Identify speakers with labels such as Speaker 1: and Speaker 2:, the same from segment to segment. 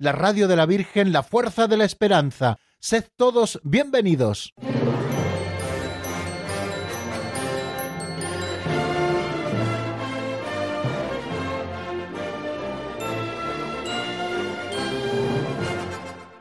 Speaker 1: la radio de la Virgen, la fuerza de la esperanza. Sed todos bienvenidos.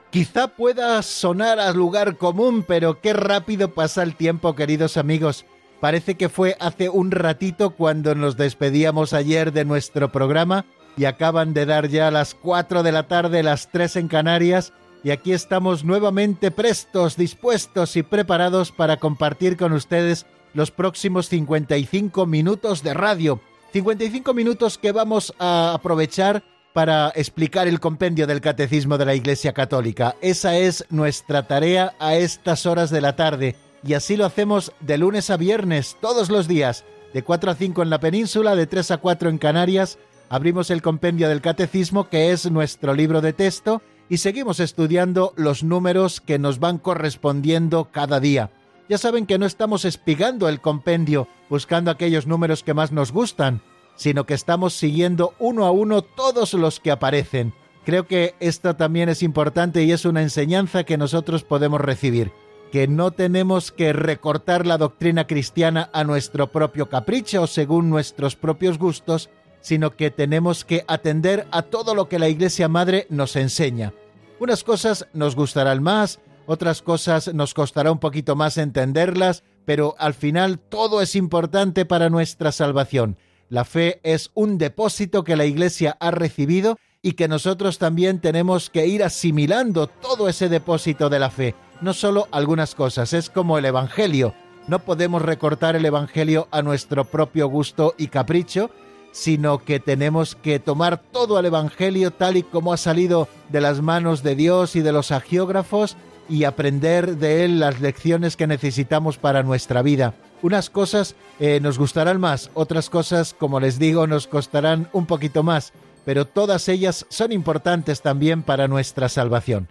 Speaker 1: Quizá pueda sonar a lugar común, pero qué rápido pasa el tiempo, queridos amigos. Parece que fue hace un ratito cuando nos despedíamos ayer de nuestro programa y acaban de dar ya las 4 de la tarde, las 3 en Canarias, y aquí estamos nuevamente prestos, dispuestos y preparados para compartir con ustedes los próximos 55 minutos de radio. 55 minutos que vamos a aprovechar para explicar el compendio del Catecismo de la Iglesia Católica. Esa es nuestra tarea a estas horas de la tarde y así lo hacemos de lunes a viernes, todos los días, de 4 a 5 en la península, de 3 a 4 en Canarias. Abrimos el compendio del Catecismo, que es nuestro libro de texto, y seguimos estudiando los números que nos van correspondiendo cada día. Ya saben que no estamos espigando el compendio buscando aquellos números que más nos gustan, sino que estamos siguiendo uno a uno todos los que aparecen. Creo que esto también es importante y es una enseñanza que nosotros podemos recibir, que no tenemos que recortar la doctrina cristiana a nuestro propio capricho o según nuestros propios gustos, sino que tenemos que atender a todo lo que la Iglesia Madre nos enseña. Unas cosas nos gustarán más, otras cosas nos costará un poquito más entenderlas, pero al final todo es importante para nuestra salvación la fe es un depósito que la Iglesia ha recibido y que nosotros también tenemos que ir asimilando todo ese depósito de la fe, no solo algunas cosas, es como el Evangelio. No podemos recortar el Evangelio a nuestro propio gusto y capricho, sino que tenemos que tomar todo el Evangelio tal y como ha salido de las manos de Dios y de los agiógrafos y aprender de él las lecciones que necesitamos para nuestra vida. Unas cosas eh, nos gustarán más, otras cosas, como les digo, nos costarán un poquito más, pero todas ellas son importantes también para nuestra salvación.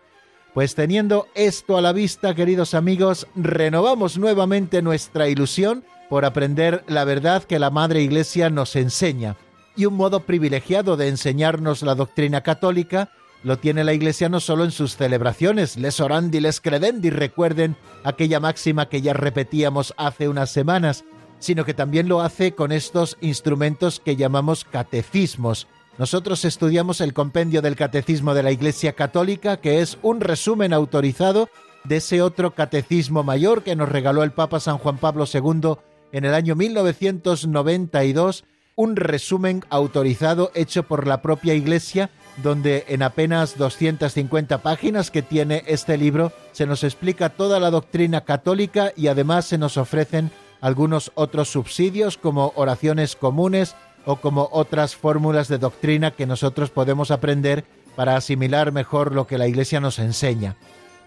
Speaker 1: Pues teniendo esto a la vista, queridos amigos, renovamos nuevamente nuestra ilusión por aprender la verdad que la Madre Iglesia nos enseña. Y un modo privilegiado de enseñarnos la doctrina católica lo tiene la Iglesia no solo en sus celebraciones, les orandi, les credendi, recuerden aquella máxima que ya repetíamos hace unas semanas, sino que también lo hace con estos instrumentos que llamamos catecismos. Nosotros estudiamos el compendio del Catecismo de la Iglesia Católica, que es un resumen autorizado de ese otro catecismo mayor que nos regaló el Papa San Juan Pablo II en el año 1992, un resumen autorizado hecho por la propia Iglesia donde en apenas 250 páginas que tiene este libro se nos explica toda la doctrina católica y además se nos ofrecen algunos otros subsidios como oraciones comunes o como otras fórmulas de doctrina que nosotros podemos aprender para asimilar mejor lo que la Iglesia nos enseña.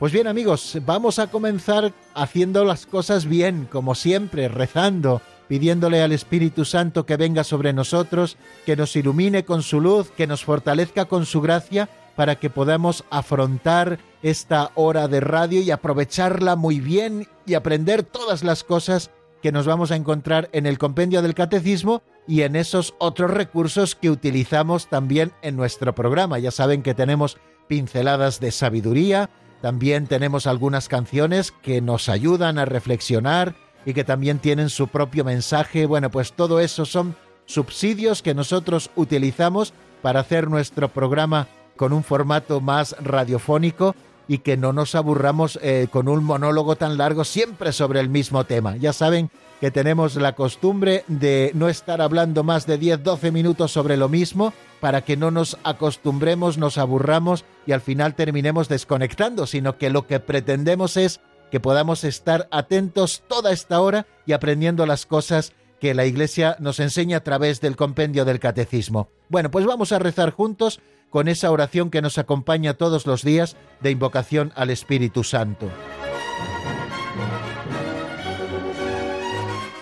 Speaker 1: Pues bien amigos, vamos a comenzar haciendo las cosas bien, como siempre, rezando, pidiéndole al Espíritu Santo que venga sobre nosotros, que nos ilumine con su luz, que nos fortalezca con su gracia, para que podamos afrontar esta hora de radio y aprovecharla muy bien y aprender todas las cosas que nos vamos a encontrar en el compendio del catecismo y en esos otros recursos que utilizamos también en nuestro programa. Ya saben que tenemos pinceladas de sabiduría, también tenemos algunas canciones que nos ayudan a reflexionar, y que también tienen su propio mensaje. Bueno, pues todo eso son subsidios que nosotros utilizamos para hacer nuestro programa con un formato más radiofónico y que no nos aburramos eh, con un monólogo tan largo siempre sobre el mismo tema. Ya saben que tenemos la costumbre de no estar hablando más de 10-12 minutos sobre lo mismo para que no nos acostumbremos, nos aburramos y al final terminemos desconectando, sino que lo que pretendemos es que podamos estar atentos toda esta hora y aprendiendo las cosas que la Iglesia nos enseña a través del compendio del Catecismo. Bueno, pues vamos a rezar juntos con esa oración que nos acompaña todos los días de invocación al Espíritu Santo.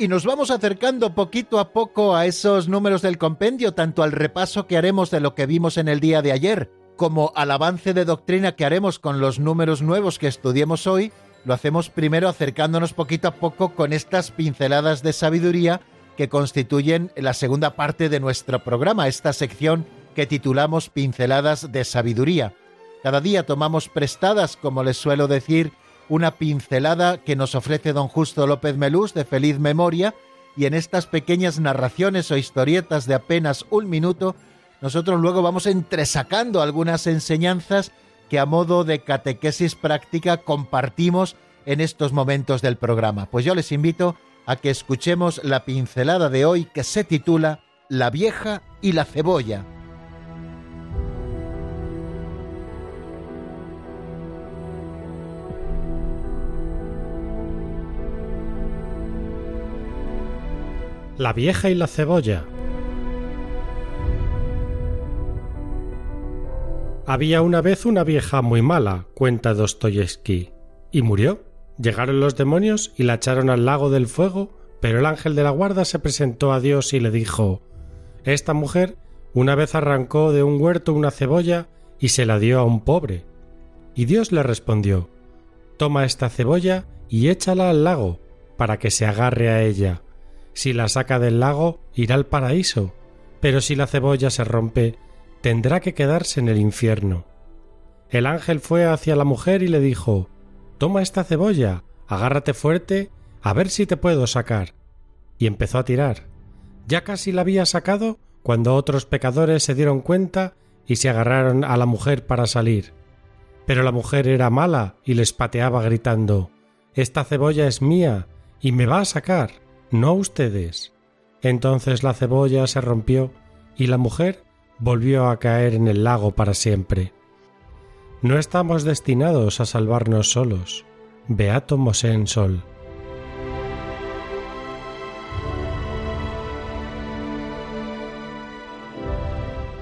Speaker 1: Y nos vamos acercando poquito a poco a esos números del compendio, tanto al repaso que haremos de lo que vimos en el día de ayer, como al avance de doctrina que haremos con los números nuevos que estudiemos hoy, lo hacemos primero acercándonos poquito a poco con estas pinceladas de sabiduría que constituyen la segunda parte de nuestro programa, esta sección que titulamos Pinceladas de Sabiduría. Cada día tomamos prestadas, como les suelo decir, una pincelada que nos ofrece don Justo López Melús de feliz memoria, y en estas pequeñas narraciones o historietas de apenas un minuto, nosotros luego vamos entresacando algunas enseñanzas que a modo de catequesis práctica compartimos en estos momentos del programa. Pues yo les invito a que escuchemos la pincelada de hoy que se titula La vieja y la cebolla.
Speaker 2: La vieja y la cebolla. Había una vez una vieja muy mala, cuenta Dostoyevsky, y murió. Llegaron los demonios y la echaron al lago del fuego, pero el ángel de la guarda se presentó a Dios y le dijo Esta mujer una vez arrancó de un huerto una cebolla y se la dio a un pobre. Y Dios le respondió Toma esta cebolla y échala al lago, para que se agarre a ella si la saca del lago, irá al paraíso, pero si la cebolla se rompe, tendrá que quedarse en el infierno. El ángel fue hacia la mujer y le dijo Toma esta cebolla, agárrate fuerte, a ver si te puedo sacar. Y empezó a tirar. Ya casi la había sacado cuando otros pecadores se dieron cuenta y se agarraron a la mujer para salir. Pero la mujer era mala y les pateaba gritando Esta cebolla es mía y me va a sacar no ustedes. Entonces la cebolla se rompió y la mujer volvió a caer en el lago para siempre. No estamos destinados a salvarnos solos. Beato Mosén Sol.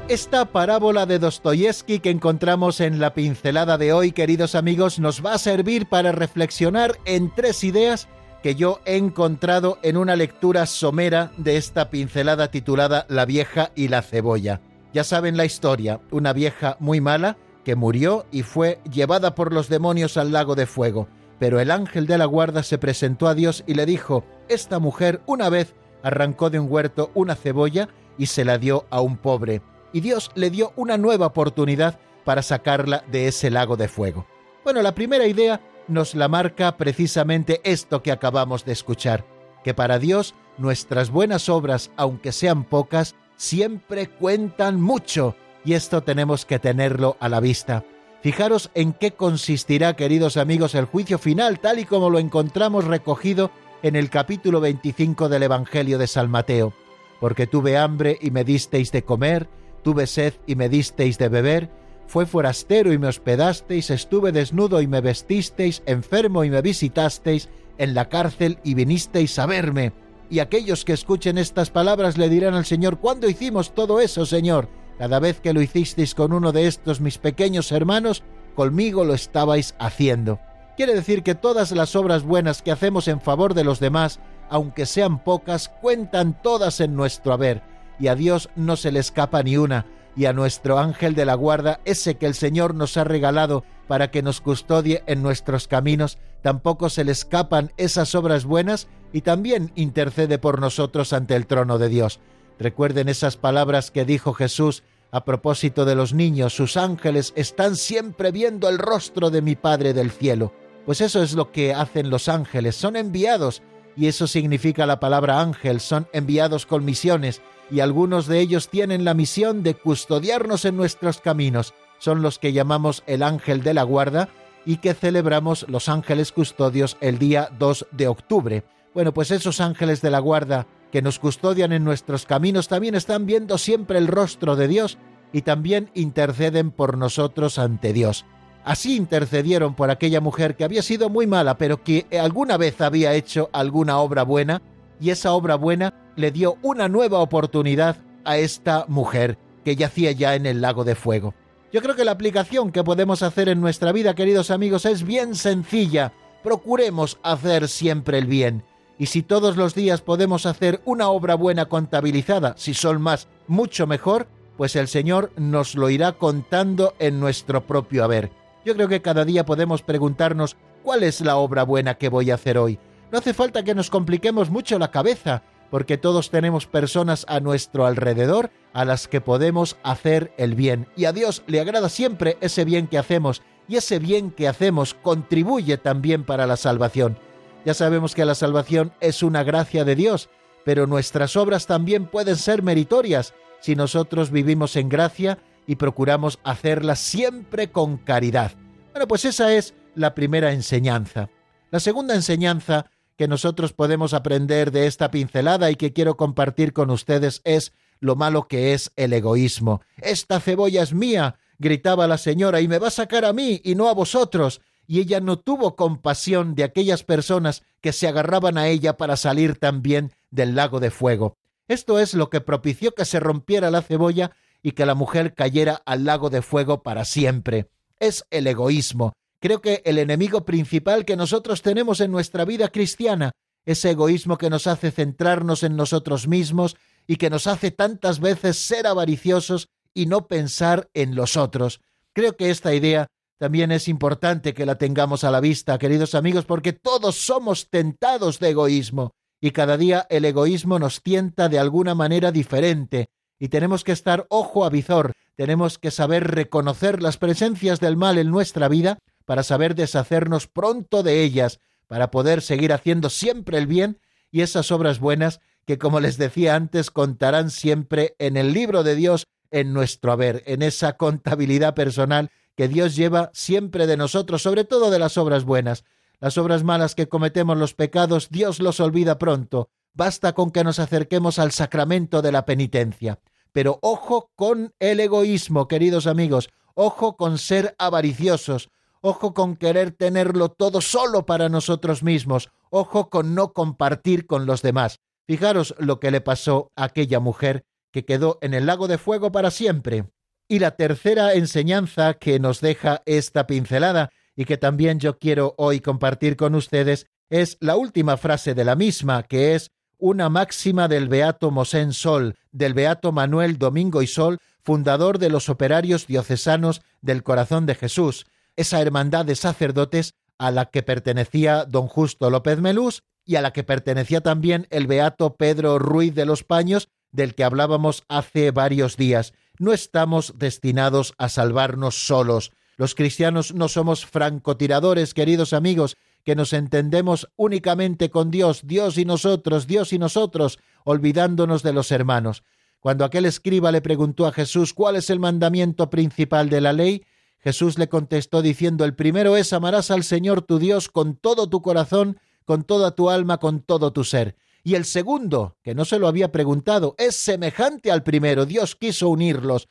Speaker 1: Esta parábola de Dostoyevsky que encontramos en la pincelada de hoy, queridos amigos, nos va a servir para reflexionar en tres ideas que yo he encontrado en una lectura somera de esta pincelada titulada La vieja y la cebolla. Ya saben la historia, una vieja muy mala que murió y fue llevada por los demonios al lago de fuego. Pero el ángel de la guarda se presentó a Dios y le dijo, esta mujer una vez arrancó de un huerto una cebolla y se la dio a un pobre. Y Dios le dio una nueva oportunidad para sacarla de ese lago de fuego. Bueno, la primera idea nos la marca precisamente esto que acabamos de escuchar, que para Dios nuestras buenas obras, aunque sean pocas, siempre cuentan mucho, y esto tenemos que tenerlo a la vista. Fijaros en qué consistirá, queridos amigos, el juicio final, tal y como lo encontramos recogido en el capítulo 25 del Evangelio de San Mateo. Porque tuve hambre y me disteis de comer, tuve sed y me disteis de beber, fue forastero y me hospedasteis, estuve desnudo y me vestisteis, enfermo y me visitasteis, en la cárcel y vinisteis a verme. Y aquellos que escuchen estas palabras le dirán al Señor, ¿cuándo hicimos todo eso, Señor? Cada vez que lo hicisteis con uno de estos mis pequeños hermanos, conmigo lo estabais haciendo. Quiere decir que todas las obras buenas que hacemos en favor de los demás, aunque sean pocas, cuentan todas en nuestro haber, y a Dios no se le escapa ni una, y a nuestro ángel de la guarda, ese que el Señor nos ha regalado para que nos custodie en nuestros caminos, tampoco se le escapan esas obras buenas y también intercede por nosotros ante el trono de Dios. Recuerden esas palabras que dijo Jesús a propósito de los niños, sus ángeles están siempre viendo el rostro de mi Padre del cielo. Pues eso es lo que hacen los ángeles, son enviados, y eso significa la palabra ángel, son enviados con misiones, y algunos de ellos tienen la misión de custodiarnos en nuestros caminos, son los que llamamos el ángel de la guarda y que celebramos los ángeles custodios el día 2 de octubre. Bueno, pues esos ángeles de la guarda que nos custodian en nuestros caminos también están viendo siempre el rostro de Dios y también interceden por nosotros ante Dios. Así intercedieron por aquella mujer que había sido muy mala, pero que alguna vez había hecho alguna obra buena, y esa obra buena le dio una nueva oportunidad a esta mujer que yacía ya en el lago de fuego. Yo creo que la aplicación que podemos hacer en nuestra vida, queridos amigos, es bien sencilla. Procuremos hacer siempre el bien. Y si todos los días podemos hacer una obra buena contabilizada, si son más, mucho mejor, pues el Señor nos lo irá contando en nuestro propio haber. Yo creo que cada día podemos preguntarnos cuál es la obra buena que voy a hacer hoy. No hace falta que nos compliquemos mucho la cabeza, porque todos tenemos personas a nuestro alrededor a las que podemos hacer el bien. Y a Dios le agrada siempre ese bien que hacemos, y ese bien que hacemos contribuye también para la salvación. Ya sabemos que la salvación es una gracia de Dios, pero nuestras obras también pueden ser meritorias si nosotros vivimos en gracia y procuramos hacerlas siempre con caridad. Bueno, pues esa es la primera enseñanza. La segunda enseñanza que nosotros podemos aprender de esta pincelada y que quiero compartir con ustedes es lo malo que es el egoísmo. Esta cebolla es mía, gritaba la señora, y me va a sacar a mí y no a vosotros. Y ella no tuvo compasión de aquellas personas que se agarraban a ella para salir también del lago de fuego. Esto es lo que propició que se rompiera la cebolla y que la mujer cayera al lago de fuego para siempre. Es el egoísmo, Creo que el enemigo principal que nosotros tenemos en nuestra vida cristiana, ese egoísmo que nos hace centrarnos en nosotros mismos y que nos hace tantas veces ser avariciosos y no pensar en los otros. Creo que esta idea también es importante que la tengamos a la vista, queridos amigos, porque todos somos tentados de egoísmo y cada día el egoísmo nos tienta de alguna manera diferente y tenemos que estar ojo a visor, tenemos que saber reconocer las presencias del mal en nuestra vida para saber deshacernos pronto de ellas, para poder seguir haciendo siempre el bien y esas obras buenas que, como les decía antes, contarán siempre en el libro de Dios, en nuestro haber, en esa contabilidad personal que Dios lleva siempre de nosotros, sobre todo de las obras buenas. Las obras malas que cometemos los pecados, Dios los olvida pronto. Basta con que nos acerquemos al sacramento de la penitencia. Pero ojo con el egoísmo, queridos amigos, ojo con ser avariciosos, Ojo con querer tenerlo todo solo para nosotros mismos. Ojo con no compartir con los demás. Fijaros lo que le pasó a aquella mujer que quedó en el lago de fuego para siempre. Y la tercera enseñanza que nos deja esta pincelada y que también yo quiero hoy compartir con ustedes es la última frase de la misma, que es una máxima del Beato Mosén Sol, del Beato Manuel Domingo y Sol, fundador de los operarios diocesanos del Corazón de Jesús, esa hermandad de sacerdotes a la que pertenecía don Justo López Melús y a la que pertenecía también el beato Pedro Ruiz de los Paños, del que hablábamos hace varios días. No estamos destinados a salvarnos solos. Los cristianos no somos francotiradores, queridos amigos, que nos entendemos únicamente con Dios, Dios y nosotros, Dios y nosotros, olvidándonos de los hermanos. Cuando aquel escriba le preguntó a Jesús cuál es el mandamiento principal de la ley, Jesús le contestó diciendo, el primero es amarás al Señor tu Dios con todo tu corazón, con toda tu alma, con todo tu ser. Y el segundo, que no se lo había preguntado, es semejante al primero. Dios quiso unirlos.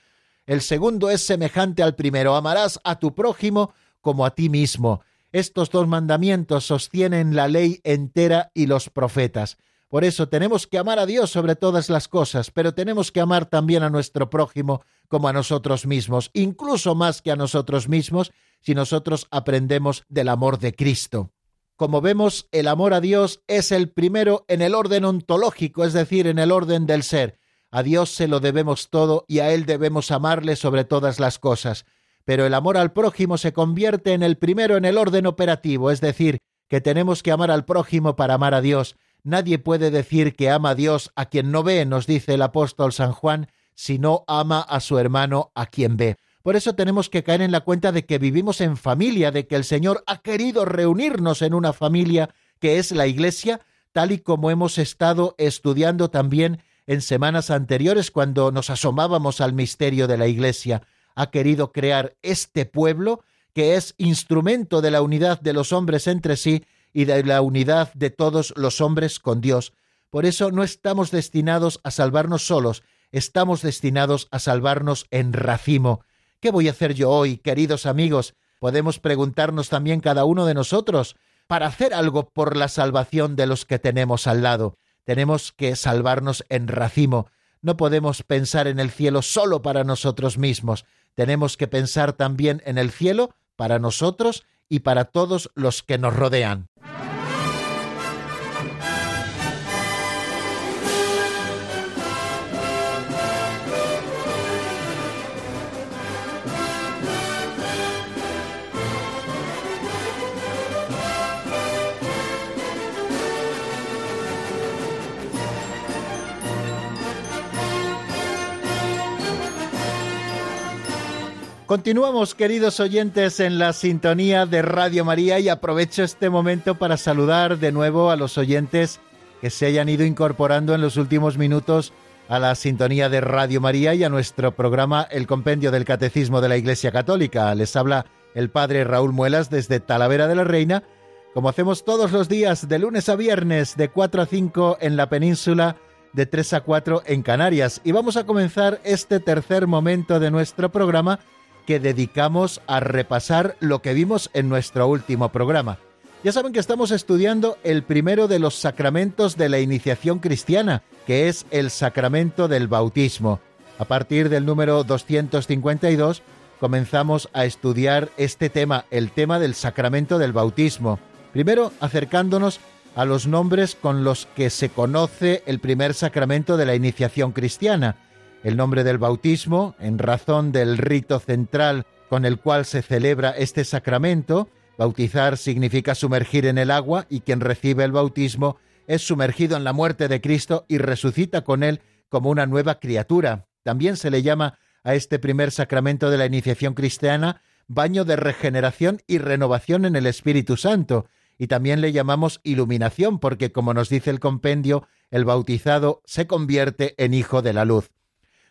Speaker 1: El segundo es semejante al primero. Amarás a tu prójimo como a ti mismo. Estos dos mandamientos sostienen la ley entera y los profetas. Por eso tenemos que amar a Dios sobre todas las cosas, pero tenemos que amar también a nuestro prójimo como a nosotros mismos, incluso más que a nosotros mismos, si nosotros aprendemos del amor de Cristo. Como vemos, el amor a Dios es el primero en el orden ontológico, es decir, en el orden del ser. A Dios se lo debemos todo y a Él debemos amarle sobre todas las cosas. Pero el amor al prójimo se convierte en el primero en el orden operativo, es decir, que tenemos que amar al prójimo para amar a Dios. Nadie puede decir que ama a Dios a quien no ve, nos dice el apóstol San Juan, si no ama a su hermano a quien ve. Por eso tenemos que caer en la cuenta de que vivimos en familia, de que el Señor ha querido reunirnos en una familia que es la Iglesia, tal y como hemos estado estudiando también en semanas anteriores cuando nos asomábamos al misterio de la Iglesia. Ha querido crear este pueblo que es instrumento de la unidad de los hombres entre sí y de la unidad de todos los hombres con Dios. Por eso no estamos destinados a salvarnos solos, estamos destinados a salvarnos en racimo. ¿Qué voy a hacer yo hoy, queridos amigos? Podemos preguntarnos también cada uno de nosotros para hacer algo por la salvación de los que tenemos al lado. Tenemos que salvarnos en racimo. No podemos pensar en el cielo solo para nosotros mismos. Tenemos que pensar también en el cielo para nosotros y para todos los que nos rodean. Continuamos, queridos oyentes, en la sintonía de Radio María y aprovecho este momento para saludar de nuevo a los oyentes que se hayan ido incorporando en los últimos minutos a la sintonía de Radio María y a nuestro programa El Compendio del Catecismo de la Iglesia Católica. Les habla el Padre Raúl Muelas desde Talavera de la Reina, como hacemos todos los días de lunes a viernes de 4 a 5 en la península, de 3 a 4 en Canarias. Y vamos a comenzar este tercer momento de nuestro programa que dedicamos a repasar lo que vimos en nuestro último programa. Ya saben que estamos estudiando el primero de los sacramentos de la iniciación cristiana, que es el sacramento del bautismo. A partir del número 252 comenzamos a estudiar este tema, el tema del sacramento del bautismo. Primero acercándonos a los nombres con los que se conoce el primer sacramento de la iniciación cristiana, el nombre del bautismo, en razón del rito central con el cual se celebra este sacramento. Bautizar significa sumergir en el agua y quien recibe el bautismo es sumergido en la muerte de Cristo y resucita con él como una nueva criatura. También se le llama a este primer sacramento de la iniciación cristiana baño de regeneración y renovación en el Espíritu Santo, y también le llamamos iluminación porque, como nos dice el compendio, el bautizado se convierte en hijo de la luz.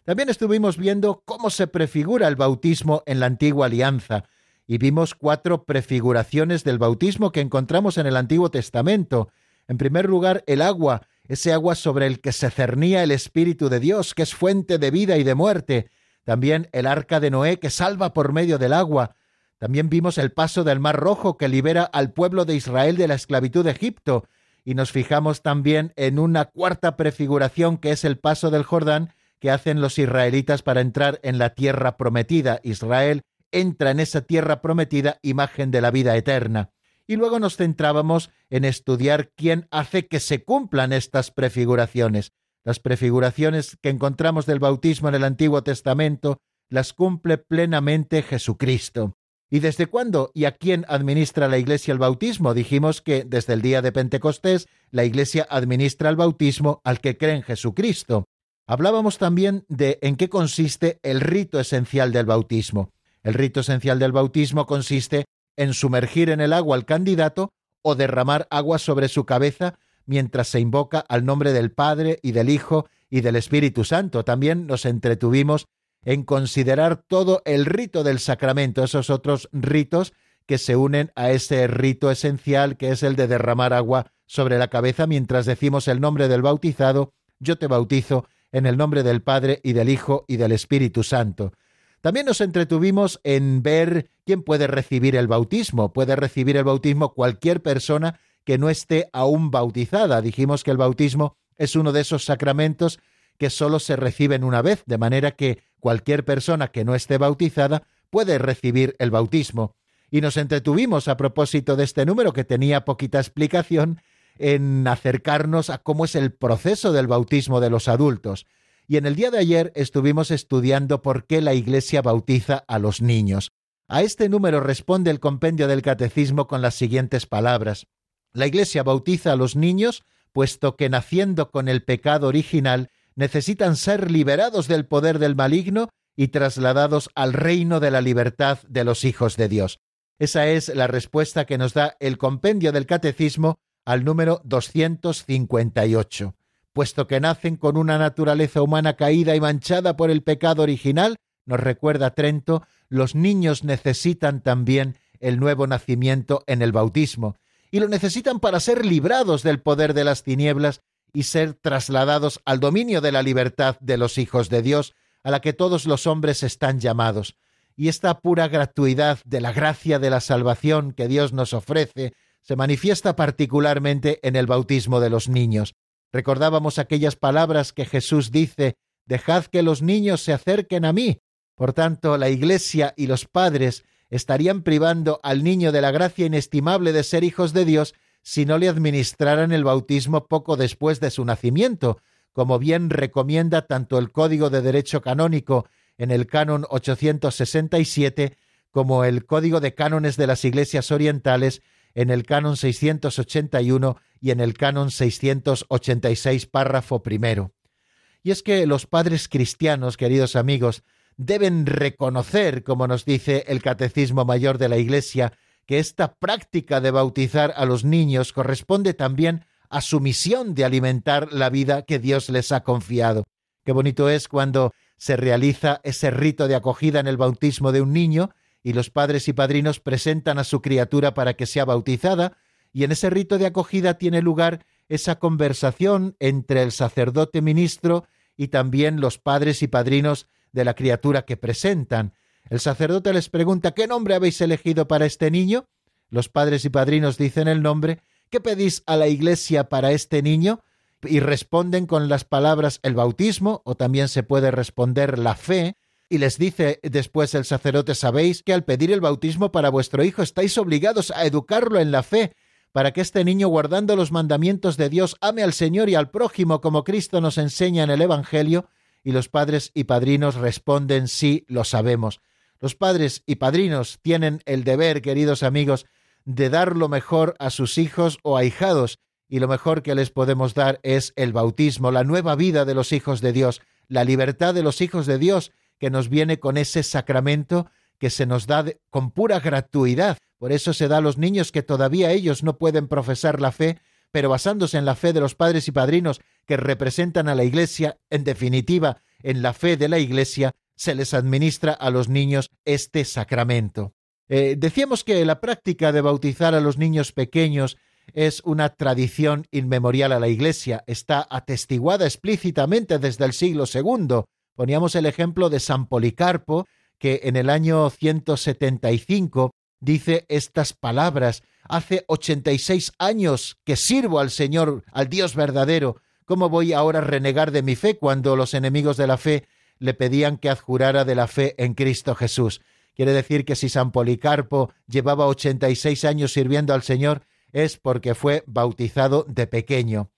Speaker 1: También estuvimos viendo cómo se prefigura el bautismo en la antigua alianza y vimos cuatro prefiguraciones del bautismo que encontramos en el Antiguo Testamento. En primer lugar, el agua, ese agua sobre el que se cernía el Espíritu de Dios, que es fuente de vida y de muerte. También el arca de Noé, que salva por medio del agua. También vimos el paso del Mar Rojo, que libera al pueblo de Israel de la esclavitud de Egipto. Y nos fijamos también en una cuarta prefiguración, que es el paso del Jordán, que hacen los israelitas para entrar en la tierra prometida. Israel entra en esa tierra prometida, imagen de la vida eterna. Y luego nos centrábamos en estudiar quién hace que se cumplan estas prefiguraciones. Las prefiguraciones que encontramos del bautismo en el Antiguo Testamento las cumple plenamente Jesucristo. ¿Y desde cuándo y a quién administra la Iglesia el bautismo? Dijimos que desde el día de Pentecostés la Iglesia administra el bautismo al que cree en Jesucristo. Hablábamos también de en qué consiste el rito esencial del bautismo. El rito esencial del bautismo consiste en sumergir en el agua al candidato o derramar agua sobre su cabeza mientras se invoca al nombre del Padre y del Hijo y del Espíritu Santo. También nos entretuvimos en considerar todo el rito del sacramento, esos otros ritos que se unen a ese rito esencial que es el de derramar agua sobre la cabeza mientras decimos el nombre del bautizado, yo te bautizo en el nombre del Padre y del Hijo y del Espíritu Santo. También nos entretuvimos en ver quién puede recibir el bautismo. Puede recibir el bautismo cualquier persona que no esté aún bautizada. Dijimos que el bautismo es uno de esos sacramentos que solo se reciben una vez, de manera que cualquier persona que no esté bautizada puede recibir el bautismo. Y nos entretuvimos a propósito de este número que tenía poquita explicación en acercarnos a cómo es el proceso del bautismo de los adultos. Y en el día de ayer estuvimos estudiando por qué la Iglesia bautiza a los niños. A este número responde el compendio del Catecismo con las siguientes palabras. La Iglesia bautiza a los niños, puesto que naciendo con el pecado original, necesitan ser liberados del poder del maligno y trasladados al reino de la libertad de los hijos de Dios. Esa es la respuesta que nos da el compendio del Catecismo al número 258. Puesto que nacen con una naturaleza humana caída y manchada por el pecado original, nos recuerda Trento, los niños necesitan también el nuevo nacimiento en el bautismo, y lo necesitan para ser librados del poder de las tinieblas y ser trasladados al dominio de la libertad de los hijos de Dios, a la que todos los hombres están llamados. Y esta pura gratuidad de la gracia de la salvación que Dios nos ofrece se manifiesta particularmente en el bautismo de los niños. Recordábamos aquellas palabras que Jesús dice, Dejad que los niños se acerquen a mí. Por tanto, la Iglesia y los padres estarían privando al niño de la gracia inestimable de ser hijos de Dios si no le administraran el bautismo poco después de su nacimiento, como bien recomienda tanto el Código de Derecho Canónico en el Canon 867 como el Código de Cánones de las Iglesias Orientales en el Canon 681 y en el Canon 686, párrafo primero. Y es que los padres cristianos, queridos amigos, deben reconocer, como nos dice el Catecismo Mayor de la Iglesia, que esta práctica de bautizar a los niños corresponde también a su misión de alimentar la vida que Dios les ha confiado. Qué bonito es cuando se realiza ese rito de acogida en el bautismo de un niño y los padres y padrinos presentan a su criatura para que sea bautizada, y en ese rito de acogida tiene lugar esa conversación entre el sacerdote ministro y también los padres y padrinos de la criatura que presentan. El sacerdote les pregunta ¿Qué nombre habéis elegido para este niño? Los padres y padrinos dicen el nombre ¿Qué pedís a la Iglesia para este niño? Y responden con las palabras el bautismo, o también se puede responder la fe, y les dice después el sacerdote, sabéis que al pedir el bautismo para vuestro hijo estáis obligados a educarlo en la fe, para que este niño, guardando los mandamientos de Dios, ame al Señor y al prójimo como Cristo nos enseña en el Evangelio, y los padres y padrinos responden sí, lo sabemos. Los padres y padrinos tienen el deber, queridos amigos, de dar lo mejor a sus hijos o ahijados, y lo mejor que les podemos dar es el bautismo, la nueva vida de los hijos de Dios, la libertad de los hijos de Dios, que nos viene con ese sacramento que se nos da con pura gratuidad. Por eso se da a los niños que todavía ellos no pueden profesar la fe, pero basándose en la fe de los padres y padrinos que representan a la Iglesia, en definitiva, en la fe de la Iglesia, se les administra a los niños este sacramento. Eh, decíamos que la práctica de bautizar a los niños pequeños es una tradición inmemorial a la Iglesia, está atestiguada explícitamente desde el siglo II. Poníamos el ejemplo de San Policarpo, que en el año 175 dice estas palabras, hace 86 años que sirvo al Señor, al Dios verdadero, ¿cómo voy ahora a renegar de mi fe cuando los enemigos de la fe le pedían que adjurara de la fe en Cristo Jesús? Quiere decir que si San Policarpo llevaba 86 años sirviendo al Señor, es porque fue bautizado de pequeño.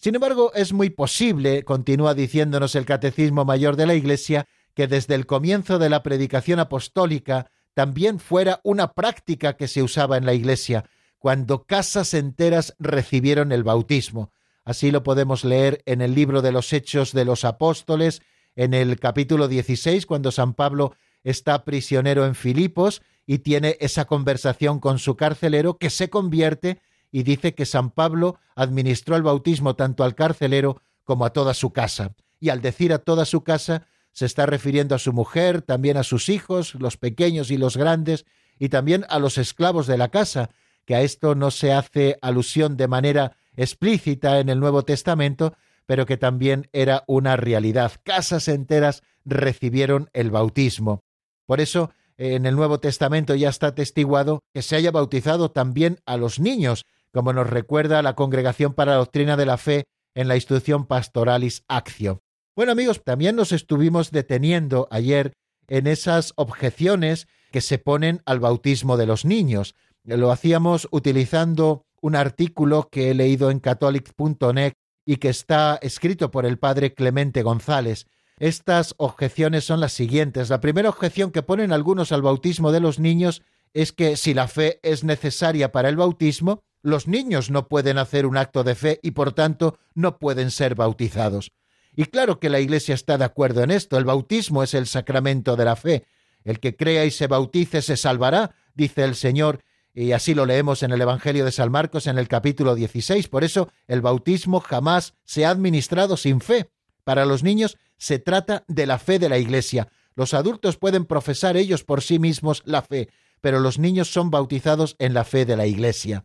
Speaker 1: Sin embargo, es muy posible, continúa diciéndonos el Catecismo Mayor de la Iglesia, que desde el comienzo de la predicación apostólica también fuera una práctica que se usaba en la Iglesia, cuando casas enteras recibieron el bautismo. Así lo podemos leer en el libro de los Hechos de los Apóstoles, en el capítulo 16, cuando San Pablo está prisionero en Filipos y tiene esa conversación con su carcelero que se convierte y dice que San Pablo administró el bautismo tanto al carcelero como a toda su casa. Y al decir a toda su casa, se está refiriendo a su mujer, también a sus hijos, los pequeños y los grandes, y también a los esclavos de la casa, que a esto no se hace alusión de manera explícita en el Nuevo Testamento, pero que también era una realidad. Casas enteras recibieron el bautismo. Por eso, en el Nuevo Testamento ya está atestiguado que se haya bautizado también a los niños, como nos recuerda la Congregación para la Doctrina de la Fe en la instrucción Pastoralis Actio. Bueno amigos, también nos estuvimos deteniendo ayer en esas objeciones que se ponen al bautismo de los niños. Lo hacíamos utilizando un artículo que he leído en catholic.net y que está escrito por el padre Clemente González. Estas objeciones son las siguientes. La primera objeción que ponen algunos al bautismo de los niños es que si la fe es necesaria para el bautismo, los niños no pueden hacer un acto de fe y por tanto no pueden ser bautizados. Y claro que la Iglesia está de acuerdo en esto. El bautismo es el sacramento de la fe. El que crea y se bautice se salvará, dice el Señor, y así lo leemos en el Evangelio de San Marcos en el capítulo 16. Por eso el bautismo jamás se ha administrado sin fe. Para los niños se trata de la fe de la Iglesia. Los adultos pueden profesar ellos por sí mismos la fe, pero los niños son bautizados en la fe de la Iglesia.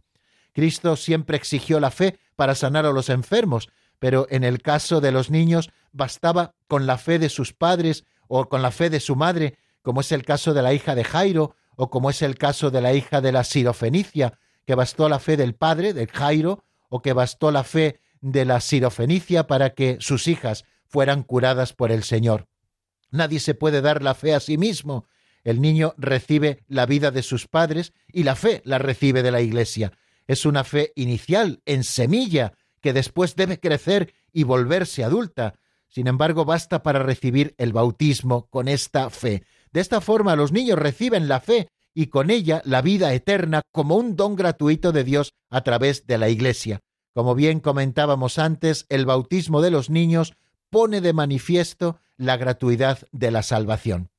Speaker 1: Cristo siempre exigió la fe para sanar a los enfermos, pero en el caso de los niños bastaba con la fe de sus padres o con la fe de su madre, como es el caso de la hija de Jairo o como es el caso de la hija de la Sirofenicia, que bastó la fe del padre, de Jairo, o que bastó la fe de la Sirofenicia para que sus hijas fueran curadas por el Señor. Nadie se puede dar la fe a sí mismo. El niño recibe la vida de sus padres y la fe la recibe de la Iglesia es una fe inicial, en semilla, que después debe crecer y volverse adulta. Sin embargo, basta para recibir el bautismo con esta fe. De esta forma los niños reciben la fe y con ella la vida eterna como un don gratuito de Dios a través de la Iglesia. Como bien comentábamos antes, el bautismo de los niños pone de manifiesto la gratuidad de la salvación.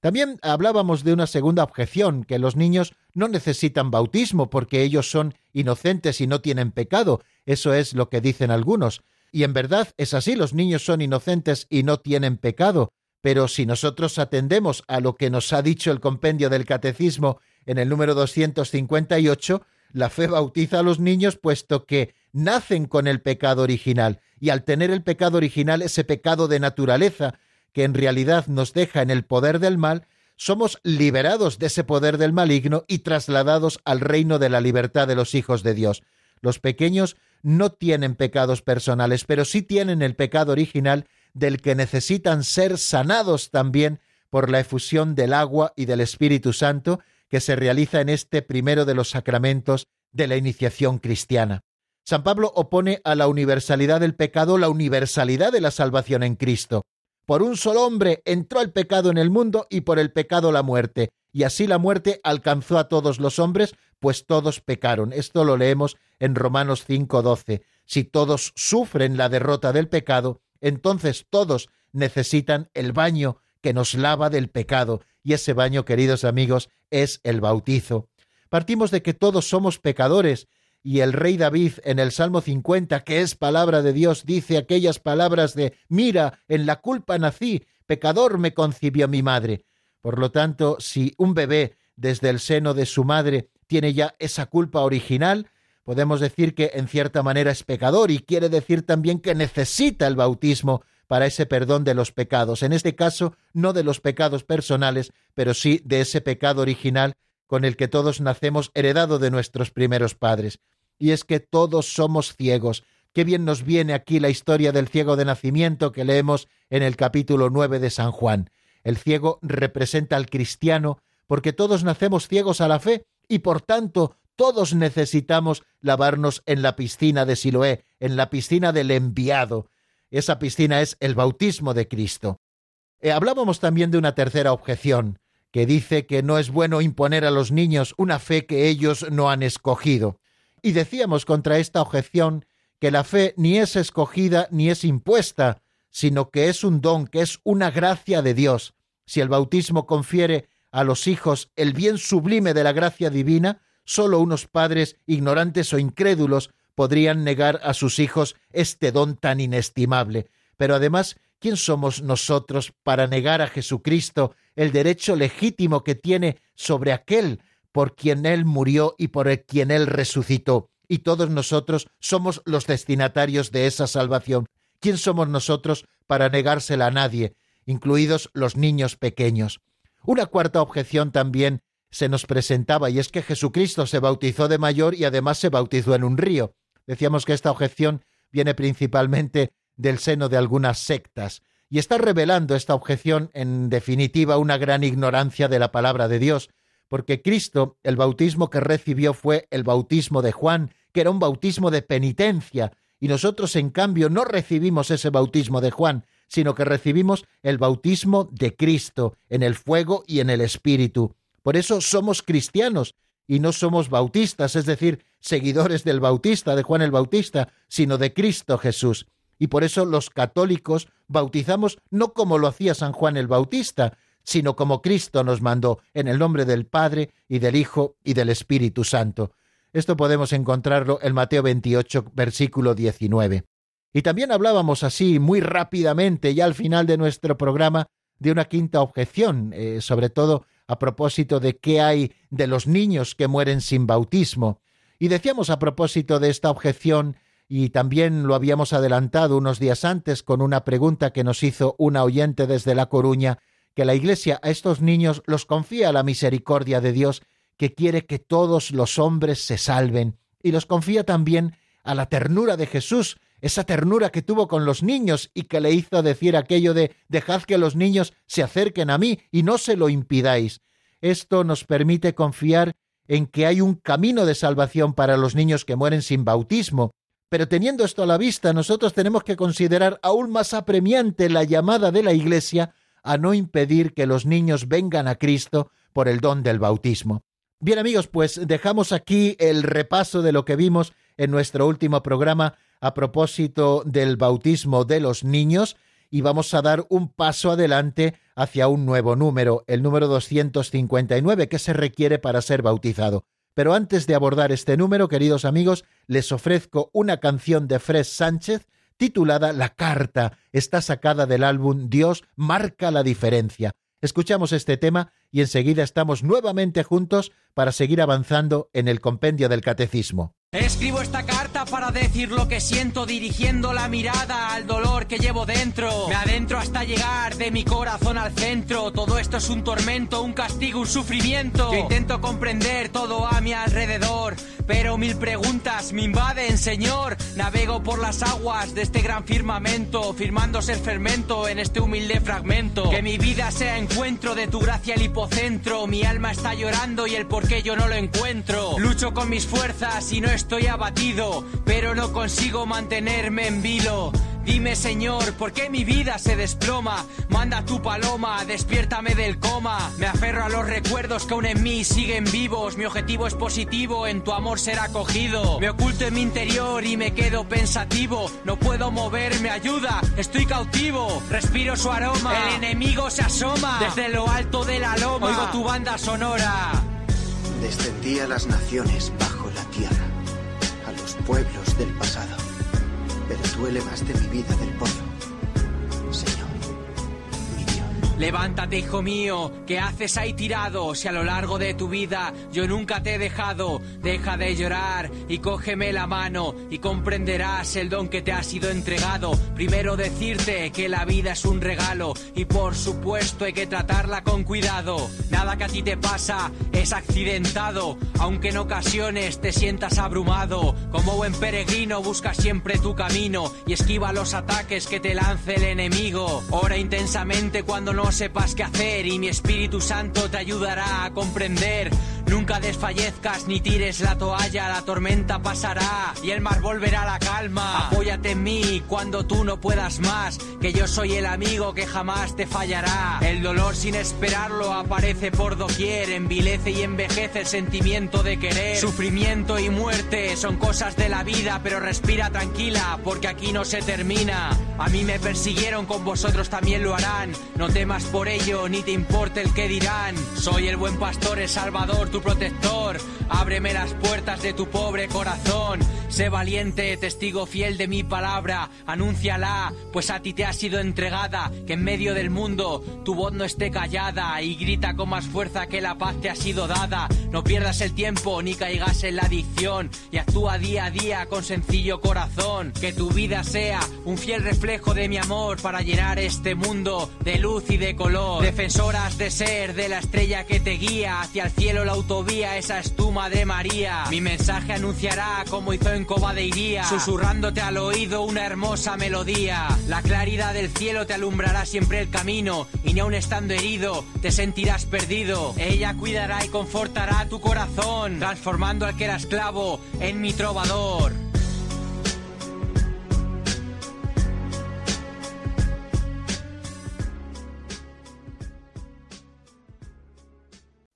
Speaker 1: También hablábamos de una segunda objeción, que los niños no necesitan bautismo porque ellos son inocentes y no tienen pecado. Eso es lo que dicen algunos. Y en verdad es así, los niños son inocentes y no tienen pecado. Pero si nosotros atendemos a lo que nos ha dicho el compendio del catecismo en el número 258, la fe bautiza a los niños puesto que nacen con el pecado original y al tener el pecado original, ese pecado de naturaleza, que en realidad nos deja en el poder del mal, somos liberados de ese poder del maligno y trasladados al reino de la libertad de los hijos de Dios. Los pequeños no tienen pecados personales, pero sí tienen el pecado original del que necesitan ser sanados también por la efusión del agua y del Espíritu Santo que se realiza en este primero de los sacramentos de la iniciación cristiana. San Pablo opone a la universalidad del pecado la universalidad de la salvación en Cristo. Por un solo hombre entró el pecado en el mundo y por el pecado la muerte. Y así la muerte alcanzó a todos los hombres, pues todos pecaron. Esto lo leemos en Romanos 5:12. Si todos sufren la derrota del pecado, entonces todos necesitan el baño que nos lava del pecado. Y ese baño, queridos amigos, es el bautizo. Partimos de que todos somos pecadores y el rey David en el Salmo 50, que es palabra de Dios, dice aquellas palabras de Mira, en la culpa nací, pecador me concibió mi madre. Por lo tanto, si un bebé desde el seno de su madre tiene ya esa culpa original, podemos decir que en cierta manera es pecador y quiere decir también que necesita el bautismo para ese perdón de los pecados, en este caso no de los pecados personales, pero sí de ese pecado original con el que todos nacemos heredado de nuestros primeros padres. Y es que todos somos ciegos. Qué bien nos viene aquí la historia del ciego de nacimiento que leemos en el capítulo nueve de San Juan. El ciego representa al cristiano porque todos nacemos ciegos a la fe y por tanto todos necesitamos lavarnos en la piscina de Siloé, en la piscina del enviado. Esa piscina es el bautismo de Cristo. Eh, hablábamos también de una tercera objeción que dice que no es bueno imponer a los niños una fe que ellos no han escogido. Y decíamos contra esta objeción que la fe ni es escogida ni es impuesta, sino que es un don, que es una gracia de Dios. Si el bautismo confiere a los hijos el bien sublime de la gracia divina, sólo unos padres ignorantes o incrédulos podrían negar a sus hijos este don tan inestimable. Pero además ¿Quién somos nosotros para negar a Jesucristo el derecho legítimo que tiene sobre aquel por quien Él murió y por el quien Él resucitó? Y todos nosotros somos los destinatarios de esa salvación. ¿Quién somos nosotros para negársela a nadie, incluidos los niños pequeños? Una cuarta objeción también se nos presentaba y es que Jesucristo se bautizó de mayor y además se bautizó en un río. Decíamos que esta objeción viene principalmente del seno de algunas sectas, y está revelando esta objeción en definitiva una gran ignorancia de la palabra de Dios, porque Cristo, el bautismo que recibió fue el bautismo de Juan, que era un bautismo de penitencia, y nosotros en cambio no recibimos ese bautismo de Juan, sino que recibimos el bautismo de Cristo en el fuego y en el Espíritu. Por eso somos cristianos y no somos bautistas, es decir, seguidores del Bautista, de Juan el Bautista, sino de Cristo Jesús. Y por eso los católicos bautizamos no como lo hacía San Juan el Bautista, sino como Cristo nos mandó, en el nombre del Padre y del Hijo y del Espíritu Santo. Esto podemos encontrarlo en Mateo 28, versículo 19. Y también hablábamos así muy rápidamente, ya al final de nuestro programa, de una quinta objeción, eh, sobre todo a propósito de qué hay de los niños que mueren sin bautismo. Y decíamos a propósito de esta objeción, y también lo habíamos adelantado unos días antes con una pregunta que nos hizo una oyente desde La Coruña, que la Iglesia a estos niños los confía a la misericordia de Dios, que quiere que todos los hombres se salven, y los confía también a la ternura de Jesús, esa ternura que tuvo con los niños y que le hizo decir aquello de dejad que los niños se acerquen a mí y no se lo impidáis. Esto nos permite confiar en que hay un camino de salvación para los niños que mueren sin bautismo. Pero teniendo esto a la vista, nosotros tenemos que considerar aún más apremiante la llamada de la Iglesia a no impedir que los niños vengan a Cristo por el don del bautismo. Bien amigos, pues dejamos aquí el repaso de lo que vimos en nuestro último programa a propósito del bautismo de los niños y vamos a dar un paso adelante hacia un nuevo número, el número 259, que se requiere para ser bautizado. Pero antes de abordar este número, queridos amigos, les ofrezco una canción de Fred Sánchez titulada La Carta. Está sacada del álbum Dios marca la diferencia. Escuchamos este tema y enseguida estamos nuevamente juntos para seguir avanzando en el compendio del catecismo.
Speaker 3: Escribo esta carta para decir lo que siento dirigiendo la mirada al dolor que llevo dentro. Me adentro hasta llegar de mi corazón al centro. Todo esto es un tormento, un castigo, un sufrimiento. Intento comprender todo a mi alrededor, pero mil preguntas me invaden, Señor. Navego por las aguas de este gran firmamento, firmándose el fermento en este humilde fragmento. Que mi vida sea encuentro de tu gracia el hipocentro. Mi alma está llorando y el por qué yo no lo encuentro. Lucho con mis fuerzas y no estoy abatido, pero no consigo mantenerme en vilo. Dime, Señor, ¿por qué mi vida se desploma? Manda tu paloma, despiértame del coma. Me aferro a los recuerdos que aún en mí siguen vivos. Mi objetivo es positivo, en tu amor ser acogido. Me oculto en mi interior y me quedo pensativo. No puedo moverme, ayuda, estoy cautivo. Respiro su aroma, el enemigo se asoma. Desde lo alto de la loma, oigo tu banda sonora.
Speaker 4: Descendí a las naciones bajo la tierra pueblos del pasado, pero tú elevaste mi vida del pozo.
Speaker 3: Levántate, hijo mío, ¿qué haces ahí tirado? Si a lo largo de tu vida yo nunca te he dejado, deja de llorar y cógeme la mano y comprenderás el don que te ha sido entregado. Primero decirte que la vida es un regalo y por supuesto hay que tratarla con cuidado. Nada que a ti te pasa es accidentado, aunque en ocasiones te sientas abrumado. Como buen peregrino busca siempre tu camino y esquiva los ataques que te lance el enemigo. Ora intensamente cuando no sepas qué hacer y mi Espíritu Santo te ayudará a comprender. Nunca desfallezcas ni tires la toalla, la tormenta pasará y el mar volverá a la calma. Apóyate en mí cuando tú no puedas más, que yo soy el amigo que jamás te fallará. El dolor sin esperarlo aparece por doquier, envilece y envejece el sentimiento de querer. Sufrimiento y muerte son cosas de la vida, pero respira tranquila, porque aquí no se termina. A mí me persiguieron, con vosotros también lo harán. No temas por ello, ni te importe el que dirán. Soy el buen pastor, el salvador, protector. Ábreme las puertas de tu pobre corazón. Sé valiente, testigo fiel de mi palabra. Anúnciala, pues a ti te ha sido entregada. Que en medio del mundo tu voz no esté callada y grita con más fuerza que la paz te ha sido dada. No pierdas el tiempo ni caigas en la adicción y actúa día a día con sencillo corazón. Que tu vida sea un fiel reflejo de mi amor para llenar este mundo de luz y de color. Defensoras de ser de la estrella que te guía hacia el cielo la autovía, esa es tu madre María. Mi mensaje anunciará como hizo en Coba susurrándote al oído una hermosa melodía. La claridad del cielo te alumbrará siempre el camino y ni aun estando herido te sentirás perdido. Ella cuidará y confortará tu corazón, transformando al que era esclavo en mi trovador.